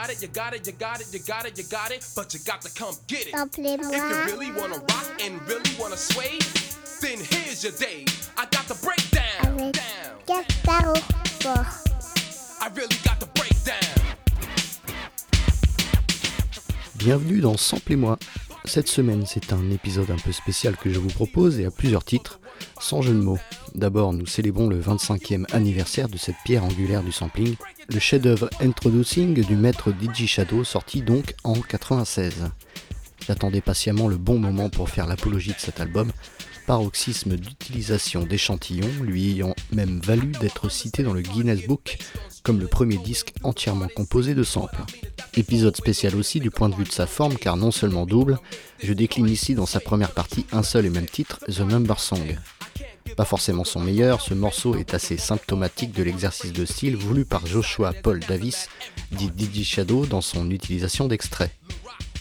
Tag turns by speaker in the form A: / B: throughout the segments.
A: got it, you got it, you got it, you got it, you got it, but you got to come get it. If you really wanna rock and really wanna sway, then here's your day. I got the breakdown. Down. I really got the breakdown.
B: Bienvenue dans Sample et moi. Cette semaine, c'est un épisode un peu spécial que je vous propose et à plusieurs titres, sans jeu de mots. D'abord, nous célébrons le 25e anniversaire de cette pierre angulaire du sampling, le chef-d'œuvre Introducing du maître DJ Shadow, sorti donc en 96. J'attendais patiemment le bon moment pour faire l'apologie de cet album, paroxysme d'utilisation d'échantillons, lui ayant même valu d'être cité dans le Guinness Book comme le premier disque entièrement composé de samples. Épisode spécial aussi du point de vue de sa forme car non seulement double, je décline ici dans sa première partie un seul et même titre, The Number Song. Pas forcément son meilleur, ce morceau est assez symptomatique de l'exercice de style voulu par Joshua Paul Davis, dit Didi Shadow dans son utilisation d'extraits.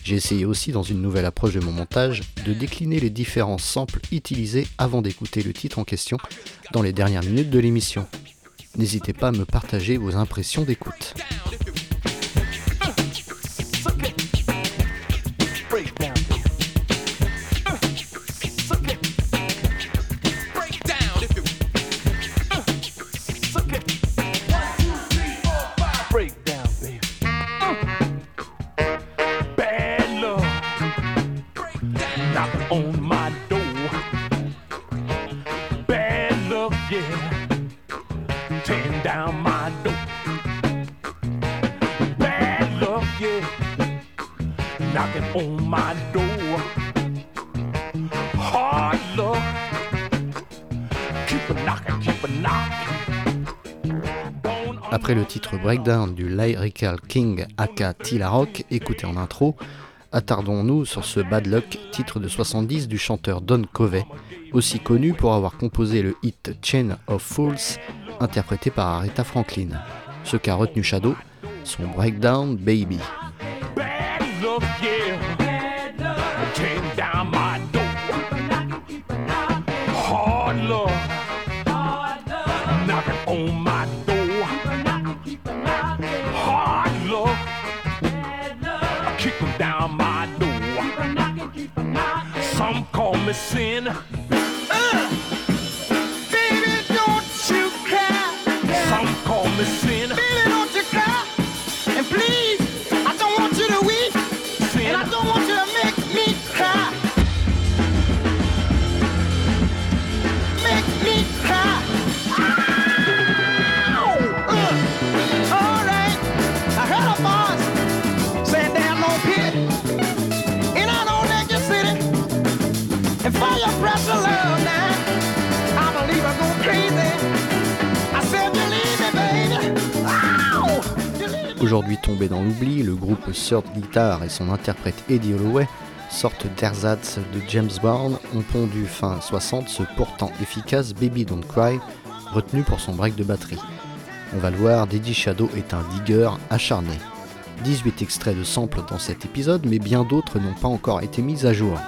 B: J'ai essayé aussi dans une nouvelle approche de mon montage de décliner les différents samples utilisés avant d'écouter le titre en question dans les dernières minutes de l'émission. N'hésitez pas à me partager vos impressions d'écoute. Breakdown du Lyrical King aka Tila Rock, écouté en intro, attardons-nous sur ce Bad Luck, titre de 70 du chanteur Don Covey, aussi connu pour avoir composé le hit Chain of Fools, interprété par Aretha Franklin. Ce qu'a retenu Shadow, son Breakdown Baby. promising. Aujourd'hui tombé dans l'oubli, le groupe Third Guitar et son interprète Eddie Holloway, sorte d'ersatz de James Brown, ont pondu fin 60 ce pourtant efficace Baby Don't Cry, retenu pour son break de batterie. On va le voir, Eddie Shadow est un digger acharné. 18 extraits de samples dans cet épisode, mais bien d'autres n'ont pas encore été mis à jour.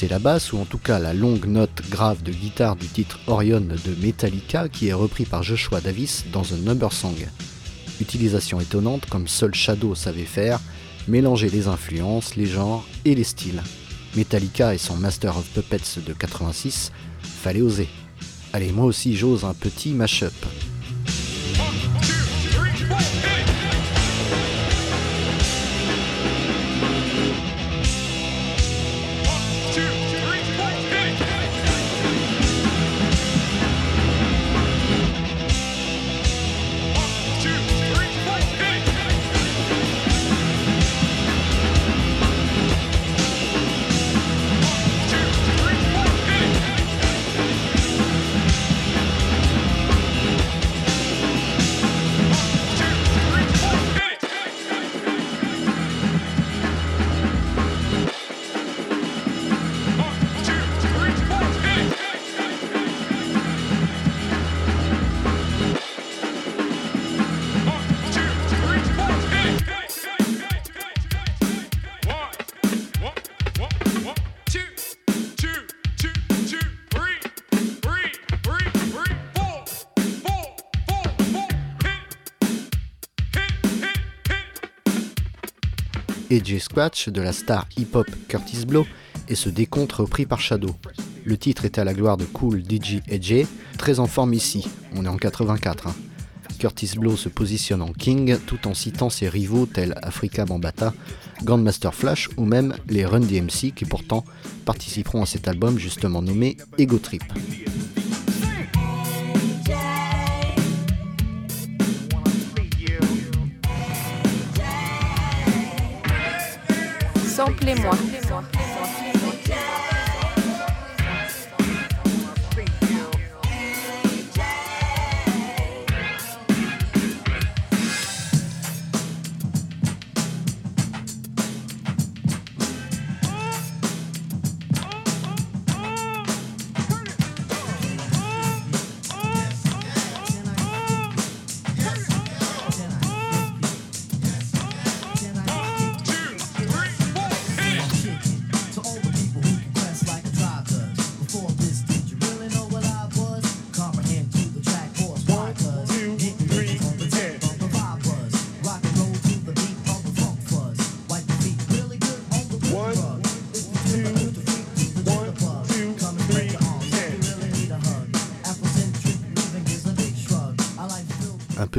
B: C'est la basse ou en tout cas la longue note grave de guitare du titre Orion de Metallica qui est repris par Joshua Davis dans un Number Song. Utilisation étonnante comme seul Shadow savait faire, mélanger les influences, les genres et les styles. Metallica et son Master of Puppets de 86, fallait oser. Allez, moi aussi j'ose un petit mash-up. AJ Scratch de la star hip-hop Curtis Blow et ce décompte repris par Shadow. Le titre est à la gloire de Cool DJ AJ, très en forme ici, on est en 84. Hein. Curtis Blow se positionne en king tout en citant ses rivaux tels Africa Bambata, Grandmaster Flash ou même les Run DMC qui pourtant participeront à cet album justement nommé Ego Trip.
C: Appelez-moi.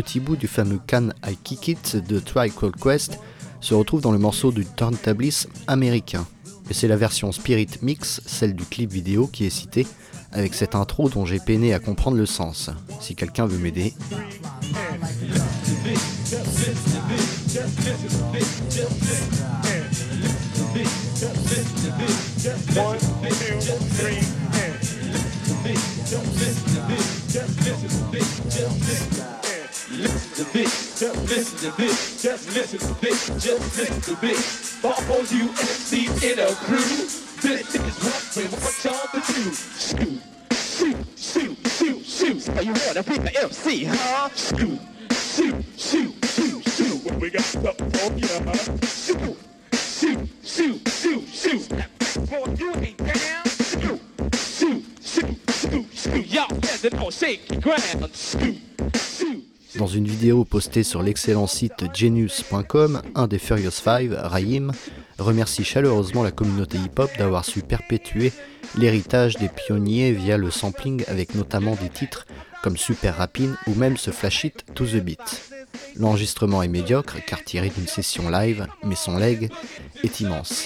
B: Petit bout du fameux Can I Kick It de Try Cold Quest se retrouve dans le morceau du turntablisme américain. Et c'est la version Spirit Mix, celle du clip vidéo, qui est citée, avec cette intro dont j'ai peiné à comprendre le sens. Si quelqu'un veut m'aider. Listen to this, just listen to this, just listen to this, just listen to this. All you MCs in a crew, this is what we want y'all to do. Shoot, shoot, shoot, shoot, shoot. So you wanna be the MC, huh? Shoot, shoot, shoot, shoot, shoot. When we got something for ya, huh? Shoot, shoot, shoot, shoot, shoot. Boy, you ain't down. Shoot, shoot, shoot, shoot, shoot. Y'all standing on shaky ground. Shoot. Dans une vidéo postée sur l'excellent site genius.com, un des Furious Five, Raïm, remercie chaleureusement la communauté hip-hop d'avoir su perpétuer l'héritage des pionniers via le sampling avec notamment des titres comme Super Rappin ou même ce flash hit To The Beat. L'enregistrement est médiocre car tiré d'une session live, mais son leg est immense.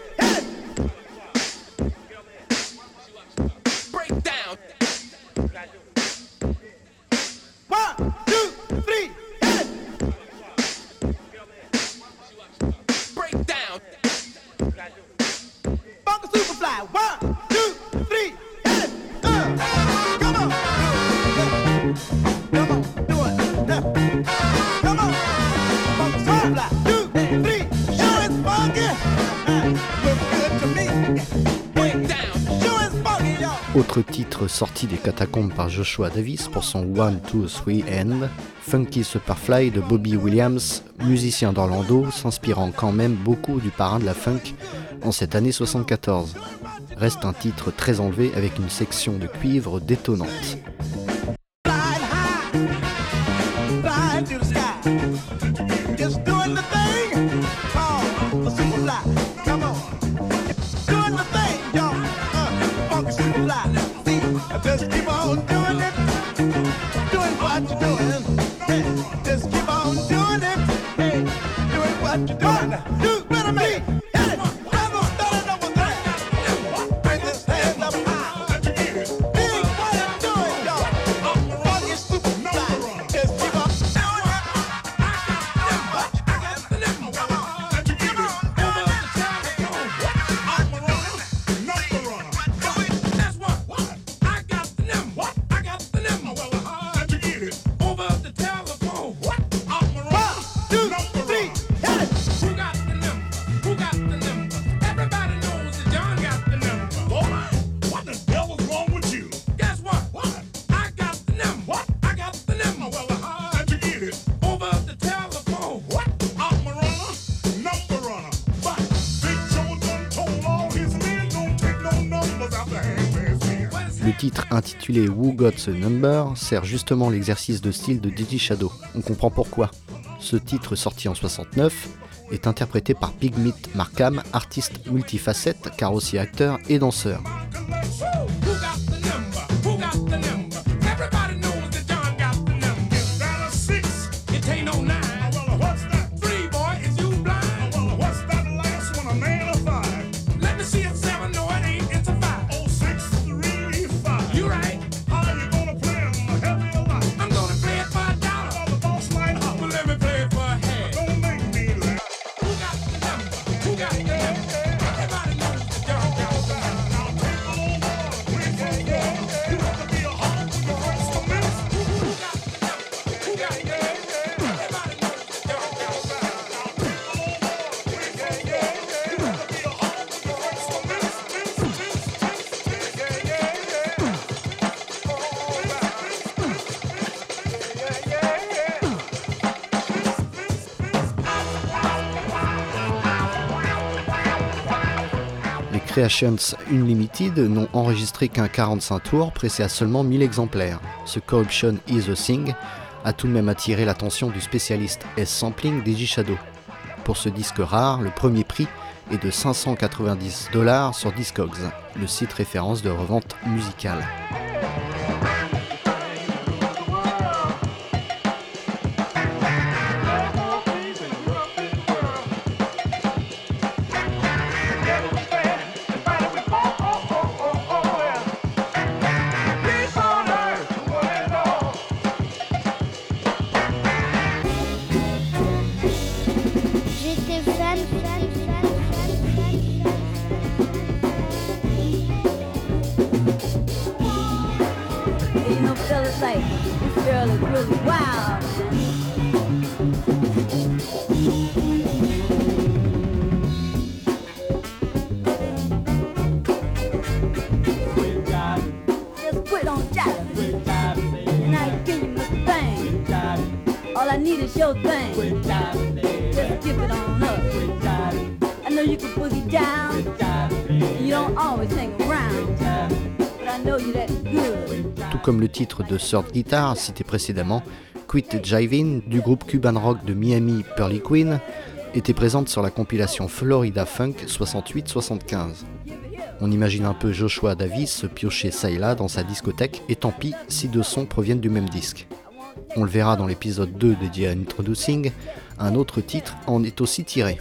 B: sorti des catacombes par Joshua Davis pour son One, Two, Three End, Funky Superfly de Bobby Williams, musicien d'Orlando, s'inspirant quand même beaucoup du parrain de la funk en cette année 74. Reste un titre très enlevé avec une section de cuivre détonnante. Titre intitulé Who Got the Number sert justement l'exercice de style de Didi Shadow. On comprend pourquoi. Ce titre sorti en 69 est interprété par Pigmeat Markham, artiste multifacette car aussi acteur et danseur. Creations Unlimited n'ont enregistré qu'un 45 tours, pressé à seulement 1000 exemplaires. Ce Corruption is a Thing a tout de même attiré l'attention du spécialiste S-Sampling Shadow. Pour ce disque rare, le premier prix est de 590 dollars sur Discogs, le site référence de revente musicale. Comme le titre de Third Guitar cité précédemment, Quit Jivin du groupe cuban rock de Miami Pearly Queen était présente sur la compilation Florida Funk 68-75. On imagine un peu Joshua Davis piocher ça et là dans sa discothèque, et tant pis si deux sons proviennent du même disque. On le verra dans l'épisode 2 dédié à Introducing, un autre titre en est aussi tiré.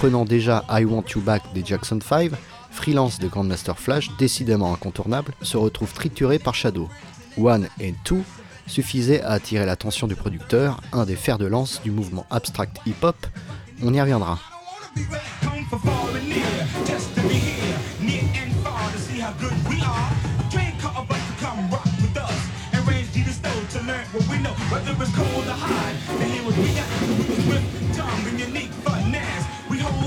B: Reprenant déjà I Want You Back des Jackson 5, Freelance de Grandmaster Flash, décidément incontournable, se retrouve trituré par Shadow. One et Two suffisaient à attirer l'attention du producteur, un des fers de lance du mouvement abstract hip-hop. On y reviendra.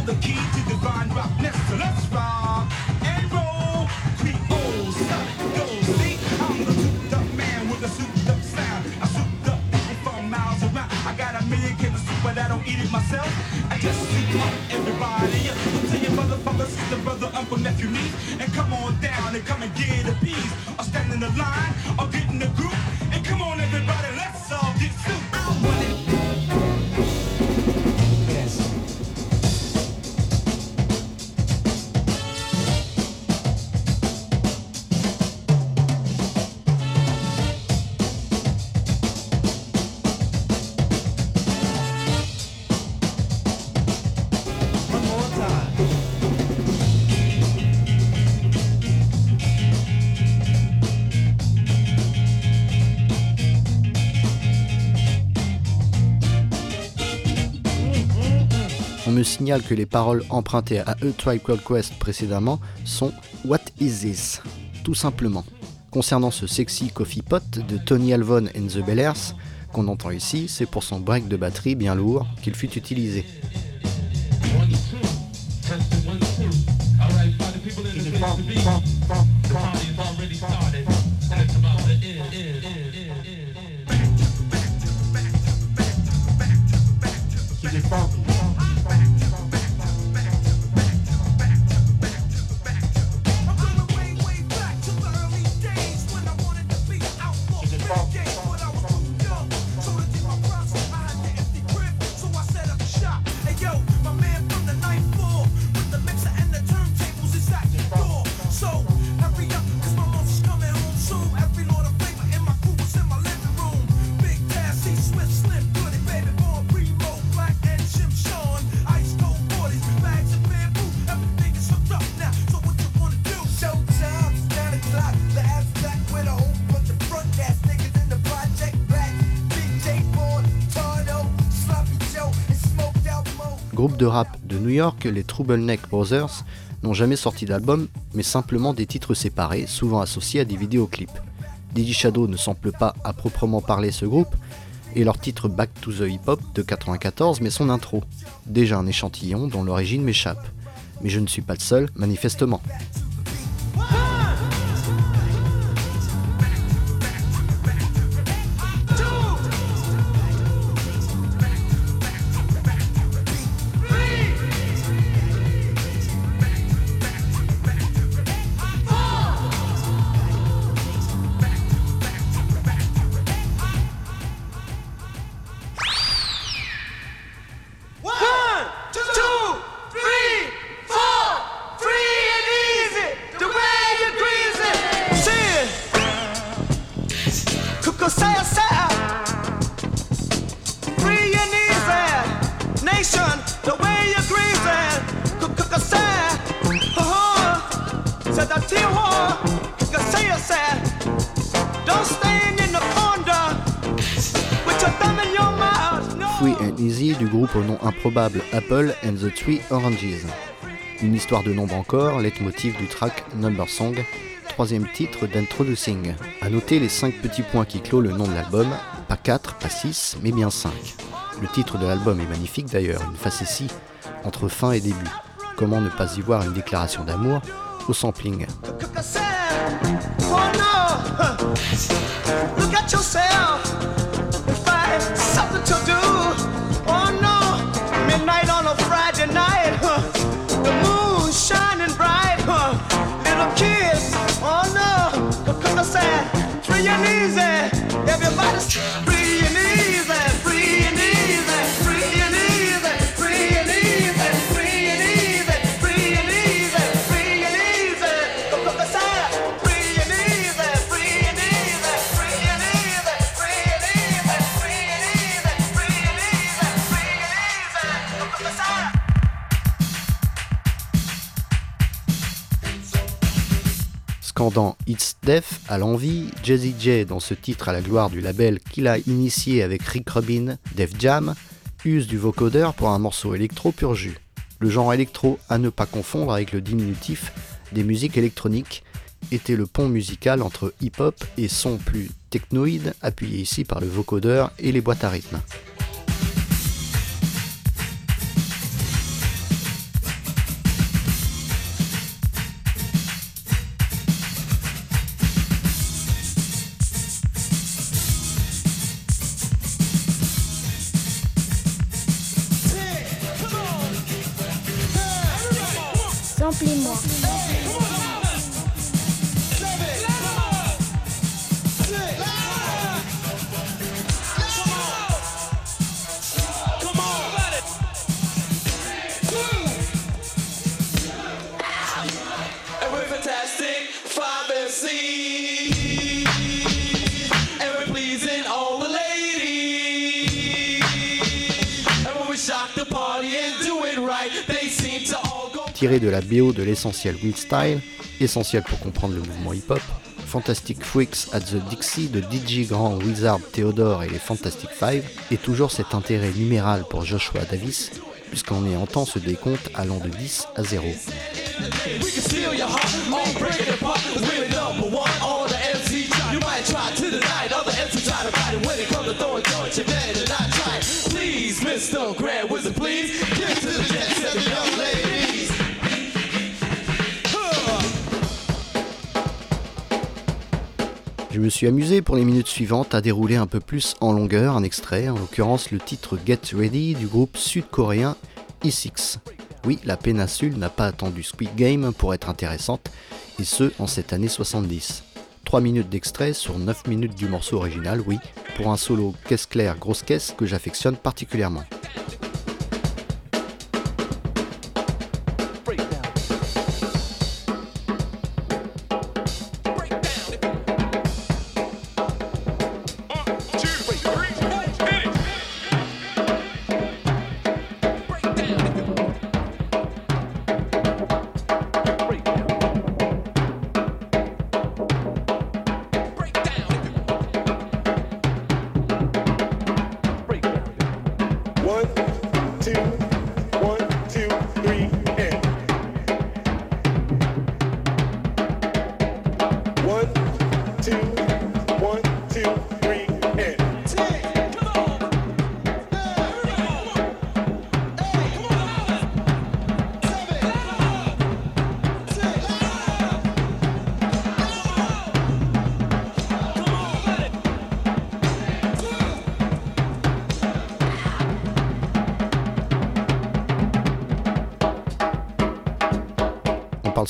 B: the key to
D: divine rock. Now, so let's rock and roll. Creole, Sonic, go.
B: See, I'm the souped up man with a souped up sound. I souped up people from miles around. I got a million cans of soup, but I don't eat it myself. I
D: just soup up everybody. Up. So tell your mother, father, sister, brother, uncle, nephew, niece,
B: and come on down and come and get a piece. Que les paroles empruntées à A Tribe Called Quest précédemment sont What is this? Tout simplement. Concernant ce sexy coffee pot de Tony Alvon and the Bellers qu'on entend ici, c'est pour son break de batterie bien lourd qu'il fut utilisé. Groupe de rap de New York, les Troubleneck Brothers n'ont jamais sorti d'album, mais simplement des titres séparés, souvent associés à des vidéoclips. Digi Shadow ne sample pas à proprement parler ce groupe, et leur titre Back to the Hip Hop de 94 met son intro. Déjà un échantillon dont l'origine m'échappe. Mais je ne suis pas le seul, manifestement. Apple and the Three Oranges. Une histoire de nombre encore, leitmotiv du track Number Song, troisième titre d'Introducing. A noter les 5 petits points qui clôt le nom de l'album, pas 4, pas 6, mais bien 5. Le titre de l'album est magnifique d'ailleurs, une facétie entre fin et début. Comment ne pas y voir une déclaration d'amour au sampling jam. Death à l'envie, Jazzy J dans ce titre à la gloire du label qu'il a initié avec Rick Rubin, Def Jam, use du vocodeur pour un morceau électro pur jus. Le genre électro à ne pas confondre avec le diminutif des musiques électroniques était le pont musical entre hip-hop et son plus technoïde appuyé ici par le vocodeur et les boîtes à rythme. Tiré de la BO de l'essentiel Will Style, essentiel pour comprendre le mouvement hip-hop, Fantastic Freaks at the Dixie de DJ Grand Wizard Theodore et les Fantastic Five, et toujours cet intérêt numéral pour Joshua Davis, puisqu'on est en temps ce décompte allant de 10 à 0. Je me suis amusé pour les minutes suivantes à dérouler un peu plus en longueur un extrait, en l'occurrence le titre Get Ready du groupe sud-coréen E6. Oui, la péninsule n'a pas attendu Squid Game pour être intéressante, et ce en cette année 70. 3 minutes d'extrait sur 9 minutes du morceau original, oui, pour un solo caisse claire grosse caisse que j'affectionne particulièrement.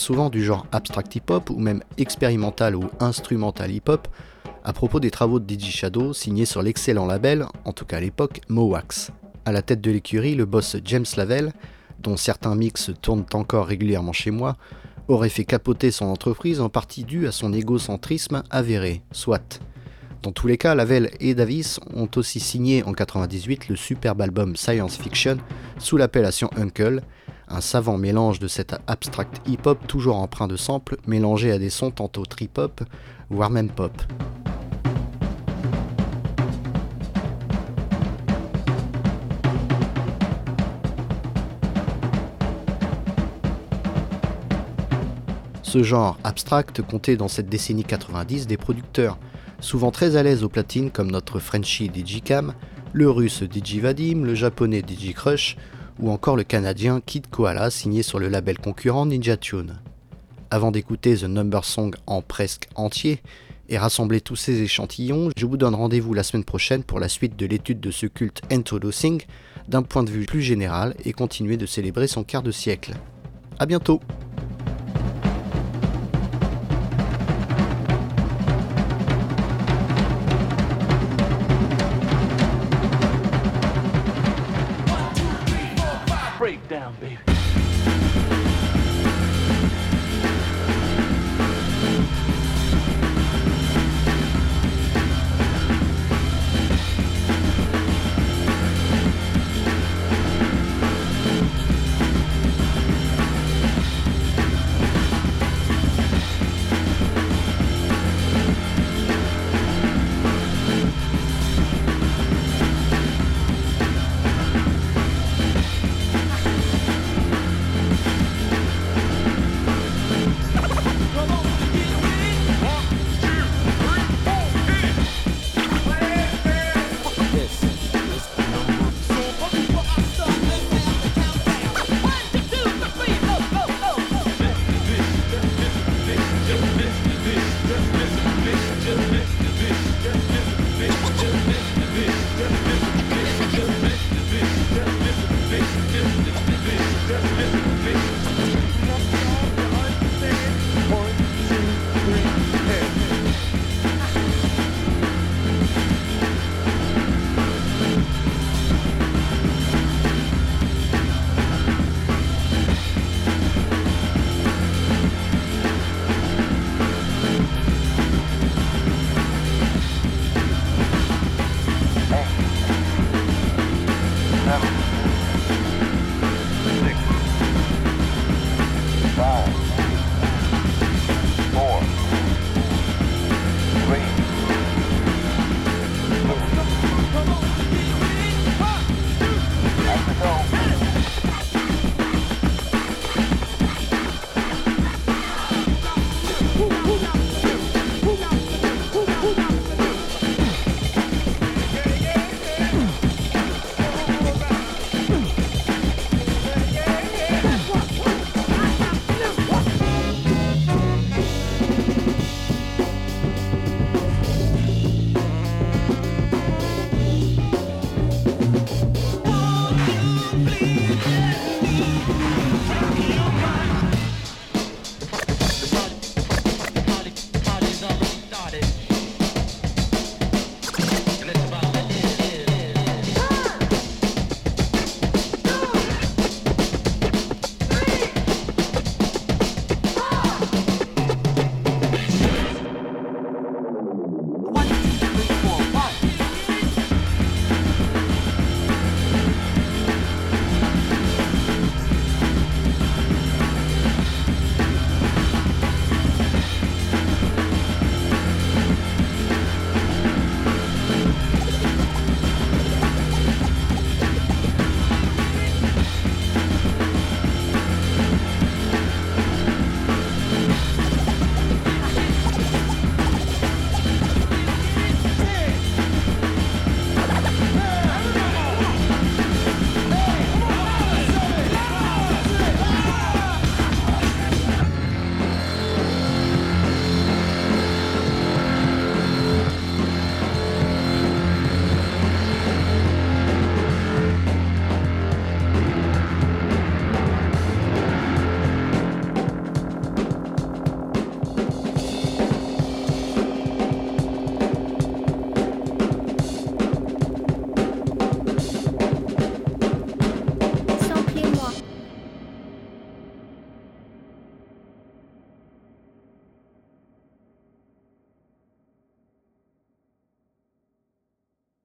B: Souvent du genre abstract hip-hop ou même expérimental ou instrumental hip-hop à propos des travaux de DJ Shadow signés sur l'excellent label, en tout cas à l'époque, Mowax. À la tête de l'écurie, le boss James Lavelle, dont certains mix tournent encore régulièrement chez moi, aurait fait capoter son entreprise en partie due à son égocentrisme avéré, soit. Dans tous les cas, Lavelle et Davis ont aussi signé en 98 le superbe album Science Fiction sous l'appellation Uncle, un savant mélange de cet abstract hip-hop toujours empreint de samples mélangé à des sons tantôt trip-hop, voire même pop. Ce genre abstract comptait dans cette décennie 90 des producteurs, souvent très à l'aise aux platines comme notre Frenchie Digicam, le russe Digivadim, le japonais Digicrush ou encore le Canadien Kid Koala signé sur le label concurrent Ninja Tune. Avant d'écouter The Number Song en presque entier et rassembler tous ces échantillons, je vous donne rendez-vous la semaine prochaine pour la suite de l'étude de ce culte Introducing d'un point de vue plus général et continuer de célébrer son quart de siècle. A bientôt